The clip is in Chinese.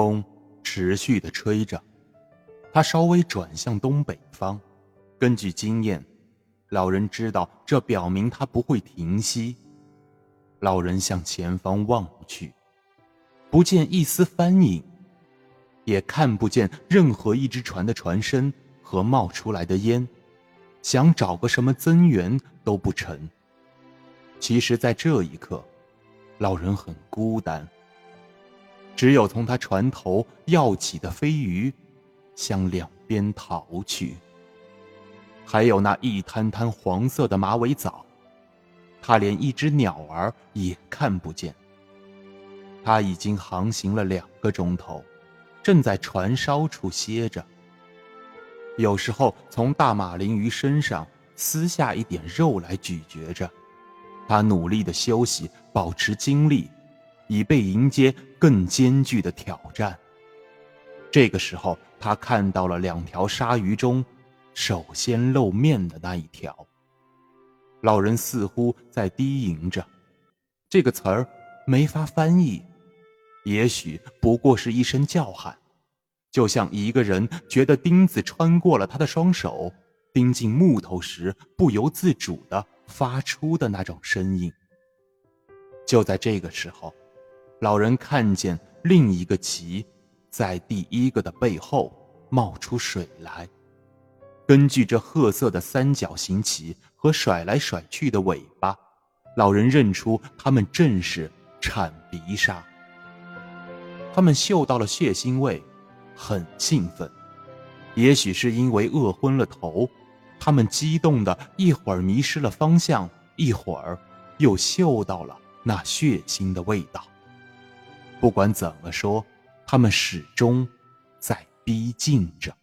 风持续的吹着，他稍微转向东北方。根据经验，老人知道这表明他不会停息。老人向前方望去，不见一丝帆影，也看不见任何一只船的船身和冒出来的烟。想找个什么增援都不成。其实，在这一刻，老人很孤单。只有从他船头跃起的飞鱼，向两边逃去。还有那一滩滩黄色的马尾藻，他连一只鸟儿也看不见。他已经航行了两个钟头，正在船梢处歇着。有时候从大马林鱼身上撕下一点肉来咀嚼着，他努力的休息，保持精力，以备迎接更艰巨的挑战。这个时候，他看到了两条鲨鱼中首先露面的那一条。老人似乎在低吟着，这个词儿没法翻译，也许不过是一声叫喊。就像一个人觉得钉子穿过了他的双手，钉进木头时不由自主的发出的那种声音。就在这个时候，老人看见另一个鳍在第一个的背后冒出水来。根据这褐色的三角形鳍和甩来甩去的尾巴，老人认出它们正是铲鼻鲨。他们嗅到了血腥味。很兴奋，也许是因为饿昏了头，他们激动的一会儿迷失了方向，一会儿又嗅到了那血腥的味道。不管怎么说，他们始终在逼近着。